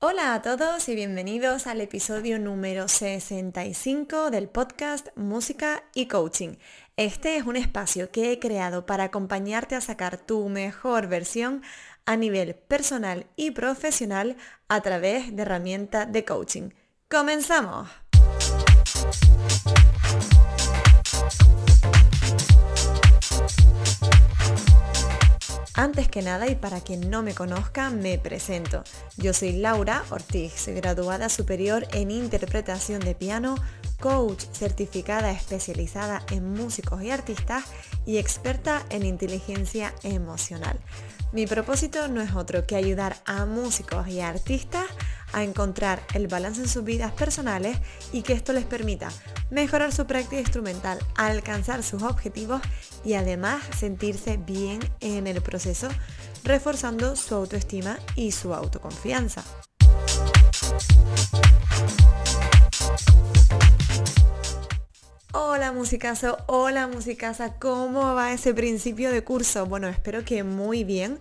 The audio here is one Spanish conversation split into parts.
Hola a todos y bienvenidos al episodio número 65 del podcast Música y Coaching. Este es un espacio que he creado para acompañarte a sacar tu mejor versión a nivel personal y profesional a través de herramientas de coaching. ¡Comenzamos! Antes que nada y para quien no me conozca, me presento. Yo soy Laura Ortiz, graduada superior en interpretación de piano, coach certificada especializada en músicos y artistas y experta en inteligencia emocional. Mi propósito no es otro que ayudar a músicos y artistas a encontrar el balance en sus vidas personales y que esto les permita mejorar su práctica instrumental, alcanzar sus objetivos y además sentirse bien en el proceso, reforzando su autoestima y su autoconfianza. Hola musicazo, hola musicasa, ¿cómo va ese principio de curso? Bueno, espero que muy bien.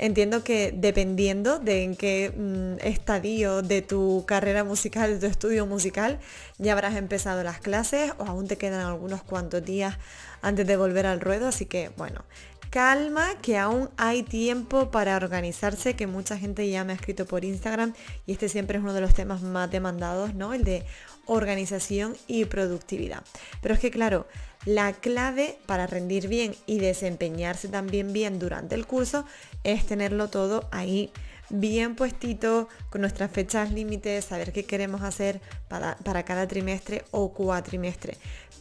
Entiendo que dependiendo de en qué mm, estadio de tu carrera musical, de tu estudio musical, ya habrás empezado las clases o aún te quedan algunos cuantos días antes de volver al ruedo. Así que bueno, calma, que aún hay tiempo para organizarse, que mucha gente ya me ha escrito por Instagram y este siempre es uno de los temas más demandados, ¿no? El de organización y productividad. Pero es que claro, la clave para rendir bien y desempeñarse también bien durante el curso es tenerlo todo ahí bien puestito, con nuestras fechas límites, saber qué queremos hacer para, para cada trimestre o cuatrimestre.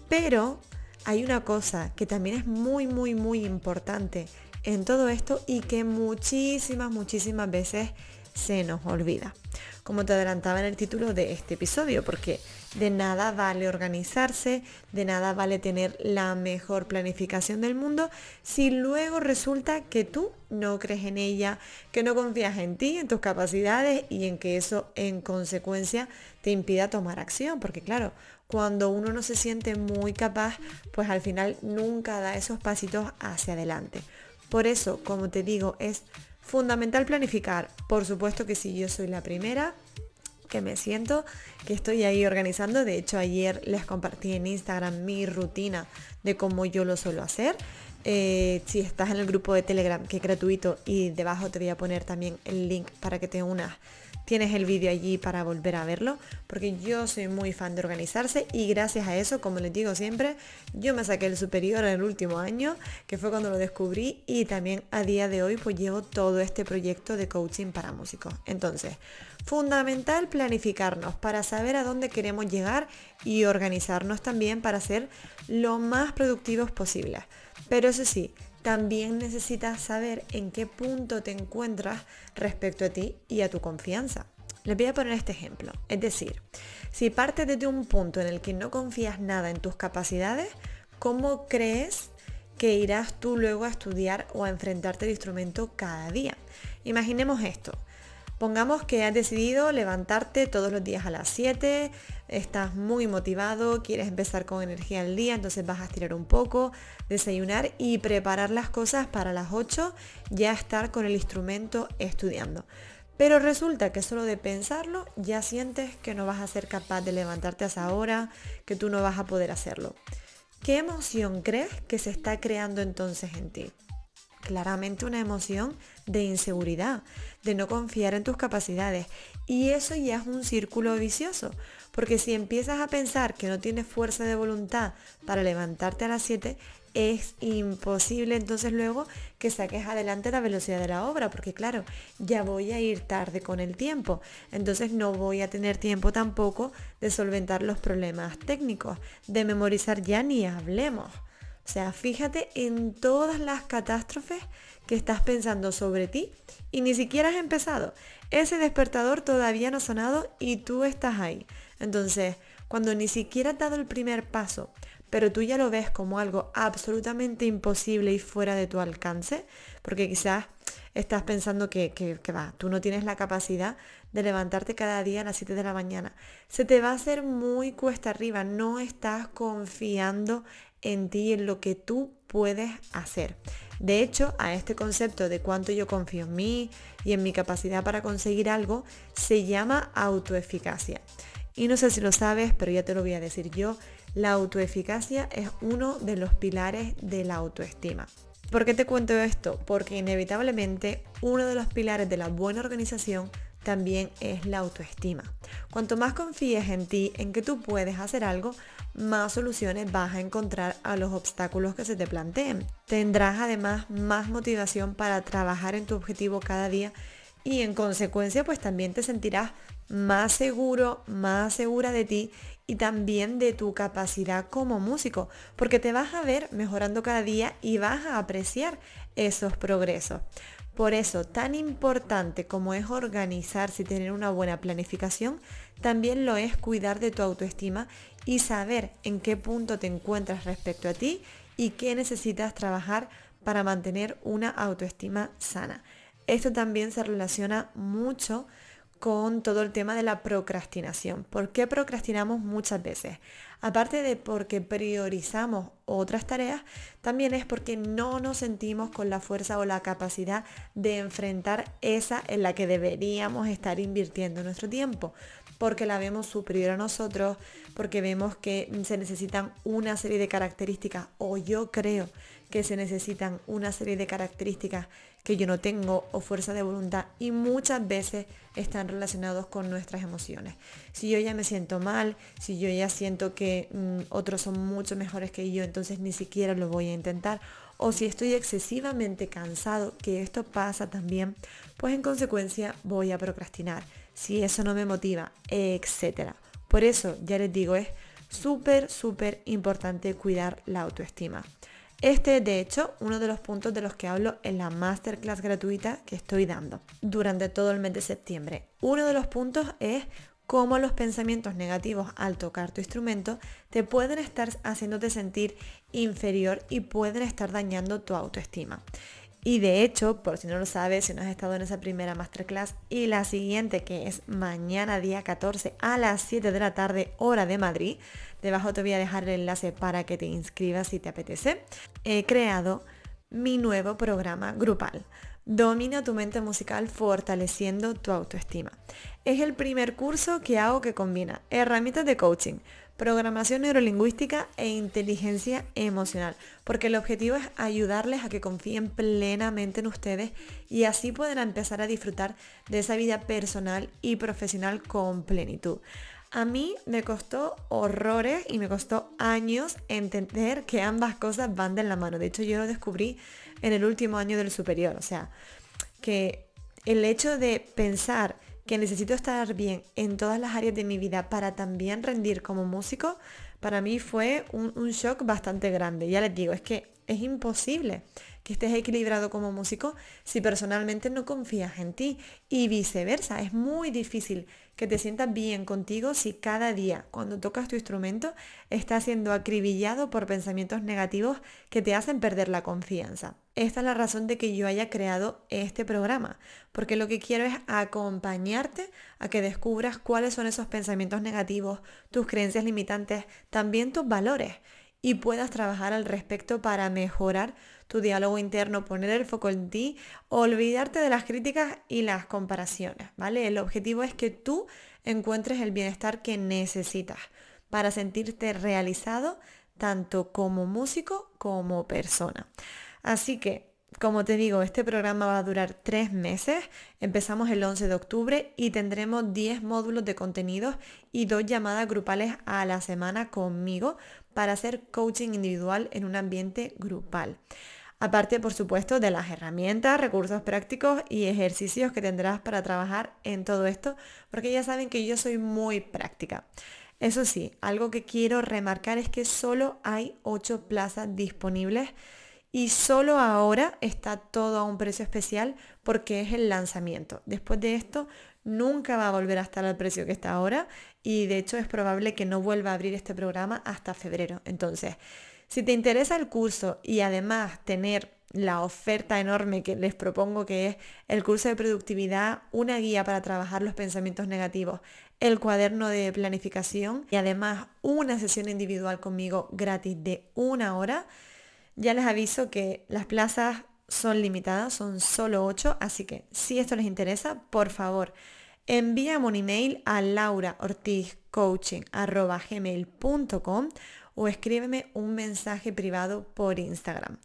Pero hay una cosa que también es muy, muy, muy importante en todo esto y que muchísimas, muchísimas veces se nos olvida. Como te adelantaba en el título de este episodio, porque de nada vale organizarse, de nada vale tener la mejor planificación del mundo si luego resulta que tú no crees en ella, que no confías en ti, en tus capacidades y en que eso en consecuencia te impida tomar acción. Porque claro, cuando uno no se siente muy capaz, pues al final nunca da esos pasitos hacia adelante. Por eso, como te digo, es fundamental planificar. Por supuesto que si yo soy la primera que me siento, que estoy ahí organizando. De hecho, ayer les compartí en Instagram mi rutina de cómo yo lo suelo hacer. Eh, si estás en el grupo de Telegram, que es gratuito, y debajo te voy a poner también el link para que te unas tienes el vídeo allí para volver a verlo, porque yo soy muy fan de organizarse y gracias a eso, como les digo siempre, yo me saqué el superior en el último año, que fue cuando lo descubrí y también a día de hoy pues llevo todo este proyecto de coaching para músicos. Entonces, fundamental planificarnos para saber a dónde queremos llegar y organizarnos también para ser lo más productivos posibles. Pero eso sí, también necesitas saber en qué punto te encuentras respecto a ti y a tu confianza. Les voy a poner este ejemplo. Es decir, si partes desde un punto en el que no confías nada en tus capacidades, ¿cómo crees que irás tú luego a estudiar o a enfrentarte al instrumento cada día? Imaginemos esto. Pongamos que has decidido levantarte todos los días a las 7, estás muy motivado, quieres empezar con energía al día, entonces vas a estirar un poco, desayunar y preparar las cosas para las 8 ya estar con el instrumento estudiando. Pero resulta que solo de pensarlo ya sientes que no vas a ser capaz de levantarte a esa hora, que tú no vas a poder hacerlo. ¿Qué emoción crees que se está creando entonces en ti? claramente una emoción de inseguridad, de no confiar en tus capacidades. Y eso ya es un círculo vicioso, porque si empiezas a pensar que no tienes fuerza de voluntad para levantarte a las 7, es imposible entonces luego que saques adelante la velocidad de la obra, porque claro, ya voy a ir tarde con el tiempo, entonces no voy a tener tiempo tampoco de solventar los problemas técnicos, de memorizar ya ni hablemos. O sea, fíjate en todas las catástrofes que estás pensando sobre ti y ni siquiera has empezado. Ese despertador todavía no ha sonado y tú estás ahí. Entonces, cuando ni siquiera has dado el primer paso, pero tú ya lo ves como algo absolutamente imposible y fuera de tu alcance, porque quizás estás pensando que, que, que, va, tú no tienes la capacidad de levantarte cada día a las 7 de la mañana. Se te va a hacer muy cuesta arriba, no estás confiando en ti, en lo que tú puedes hacer. De hecho, a este concepto de cuánto yo confío en mí y en mi capacidad para conseguir algo, se llama autoeficacia. Y no sé si lo sabes, pero ya te lo voy a decir yo, la autoeficacia es uno de los pilares de la autoestima. ¿Por qué te cuento esto? Porque inevitablemente uno de los pilares de la buena organización también es la autoestima. Cuanto más confíes en ti, en que tú puedes hacer algo, más soluciones vas a encontrar a los obstáculos que se te planteen. Tendrás además más motivación para trabajar en tu objetivo cada día y en consecuencia pues también te sentirás más seguro, más segura de ti y también de tu capacidad como músico, porque te vas a ver mejorando cada día y vas a apreciar esos progresos. Por eso, tan importante como es organizarse y tener una buena planificación, también lo es cuidar de tu autoestima y saber en qué punto te encuentras respecto a ti y qué necesitas trabajar para mantener una autoestima sana. Esto también se relaciona mucho con todo el tema de la procrastinación. ¿Por qué procrastinamos muchas veces? Aparte de porque priorizamos otras tareas, también es porque no nos sentimos con la fuerza o la capacidad de enfrentar esa en la que deberíamos estar invirtiendo nuestro tiempo porque la vemos superior a nosotros, porque vemos que se necesitan una serie de características o yo creo que se necesitan una serie de características que yo no tengo o fuerza de voluntad y muchas veces están relacionados con nuestras emociones. Si yo ya me siento mal, si yo ya siento que mm, otros son mucho mejores que yo, entonces ni siquiera lo voy a intentar. O si estoy excesivamente cansado, que esto pasa también, pues en consecuencia voy a procrastinar. Si eso no me motiva, etc. Por eso, ya les digo, es súper, súper importante cuidar la autoestima. Este es de hecho uno de los puntos de los que hablo en la masterclass gratuita que estoy dando durante todo el mes de septiembre. Uno de los puntos es cómo los pensamientos negativos al tocar tu instrumento te pueden estar haciéndote sentir inferior y pueden estar dañando tu autoestima. Y de hecho, por si no lo sabes, si no has estado en esa primera masterclass y la siguiente que es mañana día 14 a las 7 de la tarde hora de Madrid, debajo te voy a dejar el enlace para que te inscribas si te apetece, he creado mi nuevo programa grupal. Domina tu mente musical fortaleciendo tu autoestima. Es el primer curso que hago que combina herramientas de coaching, programación neurolingüística e inteligencia emocional, porque el objetivo es ayudarles a que confíen plenamente en ustedes y así puedan empezar a disfrutar de esa vida personal y profesional con plenitud. A mí me costó horrores y me costó años entender que ambas cosas van de la mano. De hecho, yo lo descubrí en el último año del superior. O sea, que el hecho de pensar que necesito estar bien en todas las áreas de mi vida para también rendir como músico, para mí fue un, shock bastante grande. Ya les digo, es que es imposible que estés equilibrado como músico si personalmente no confías en ti y viceversa. Es muy difícil que te sientas bien contigo si cada día cuando tocas tu instrumento estás siendo acribillado por pensamientos negativos que te hacen perder la confianza. Esta es la razón de que yo haya creado este programa, porque lo que quiero es acompañarte a que descubras cuáles son esos pensamientos negativos, tus creencias limitantes, también tus valores y puedas trabajar al respecto para mejorar tu diálogo interno, poner el foco en ti, olvidarte de las críticas y las comparaciones, ¿vale? El objetivo es que tú encuentres el bienestar que necesitas para sentirte realizado tanto como músico como persona. Así que como te digo, este programa va a durar tres meses. Empezamos el 11 de octubre y tendremos 10 módulos de contenidos y dos llamadas grupales a la semana conmigo para hacer coaching individual en un ambiente grupal. Aparte, por supuesto, de las herramientas, recursos prácticos y ejercicios que tendrás para trabajar en todo esto, porque ya saben que yo soy muy práctica. Eso sí, algo que quiero remarcar es que solo hay 8 plazas disponibles y solo ahora está todo a un precio especial porque es el lanzamiento. Después de esto nunca va a volver a estar al precio que está ahora y de hecho es probable que no vuelva a abrir este programa hasta febrero. Entonces, si te interesa el curso y además tener la oferta enorme que les propongo que es el curso de productividad, una guía para trabajar los pensamientos negativos, el cuaderno de planificación y además una sesión individual conmigo gratis de una hora, Ya les aviso que las plazas son limitadas, son solo 8, así que si esto les interesa, por favor, envíame un email a lauraortizcoaching.com o escríbeme un mensaje privado por Instagram.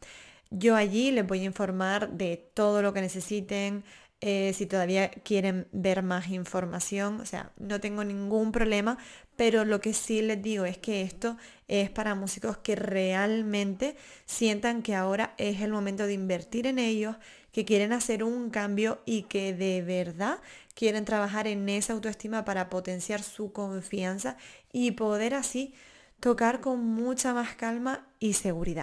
Yo allí les voy a informar de todo lo que necesiten, eh, si todavía quieren ver más información, o sea, no tengo ningún problema, pero lo que sí les digo es que esto es para músicos que realmente sientan que ahora es el momento de invertir en ellos, que quieren hacer un cambio y que de verdad quieren trabajar en esa autoestima para potenciar su confianza y poder así tocar con mucha más calma y seguridad.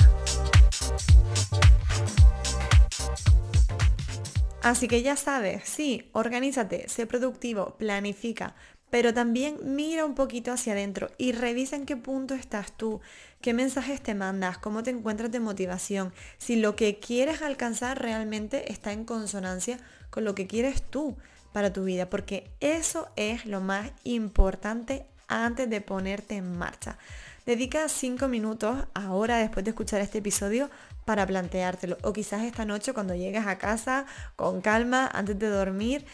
Así que ya sabes, sí, organízate, sé productivo, planifica, pero también mira un poquito hacia adentro y revisa en qué punto estás tú, qué mensajes te mandas, cómo te encuentras de motivación, si lo que quieres alcanzar realmente está en consonancia con lo que quieres tú para tu vida, porque eso es lo más importante antes de ponerte en marcha. Dedica cinco minutos ahora después de escuchar este episodio para planteártelo. O quizás esta noche cuando llegues a casa con calma antes de dormir.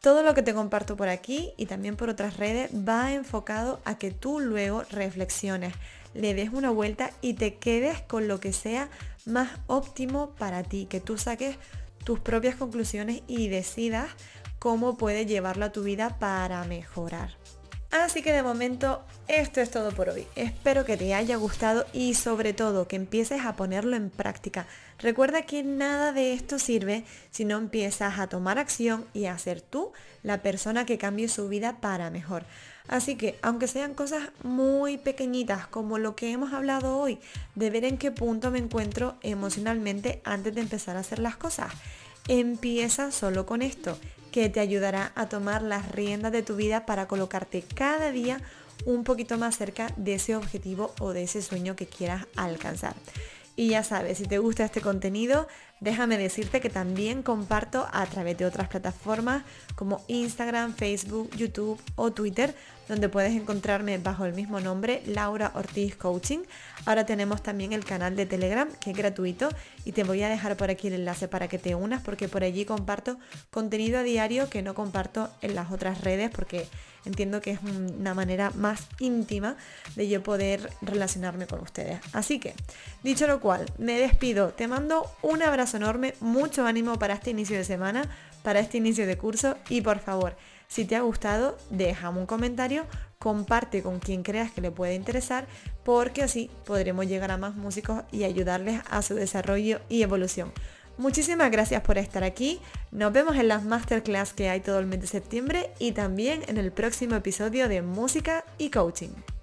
Todo lo que te comparto por aquí y también por otras redes va enfocado a que tú luego reflexiones, le des una vuelta y te quedes con lo que sea más óptimo para ti, que tú saques tus propias conclusiones y decidas cómo puedes llevarlo a tu vida para mejorar. Así que de momento esto es todo por hoy. Espero que te haya gustado y sobre todo que empieces a ponerlo en práctica. Recuerda que nada de esto sirve si no empiezas a tomar acción y a ser tú la persona que cambie su vida para mejor. Así que, aunque sean cosas muy pequeñitas como lo que hemos hablado hoy, de ver en qué punto me encuentro emocionalmente antes de empezar a hacer las cosas, empieza solo con esto que te ayudará a tomar las riendas de tu vida para colocarte cada día un poquito más cerca de ese objetivo o de ese sueño que quieras alcanzar. Y ya sabes, si te gusta este contenido, déjame decirte que también comparto a través de otras plataformas como Instagram, Facebook, YouTube o Twitter, donde puedes encontrarme bajo el mismo nombre, Laura Ortiz Coaching. Ahora tenemos también el canal de Telegram, que es gratuito, y te voy a dejar por aquí el enlace para que te unas, porque por allí comparto contenido a diario que no comparto en las otras redes, porque entiendo que es una manera más íntima de yo poder relacionarme con ustedes. Así que, dicho lo cual, me despido, te mando un abrazo enorme, mucho ánimo para este inicio de semana, para este inicio de curso y por favor, si te ha gustado, déjame un comentario, comparte con quien creas que le puede interesar, porque así podremos llegar a más músicos y ayudarles a su desarrollo y evolución. Muchísimas gracias por estar aquí. Nos vemos en las masterclass que hay todo el mes de septiembre y también en el próximo episodio de Música y Coaching.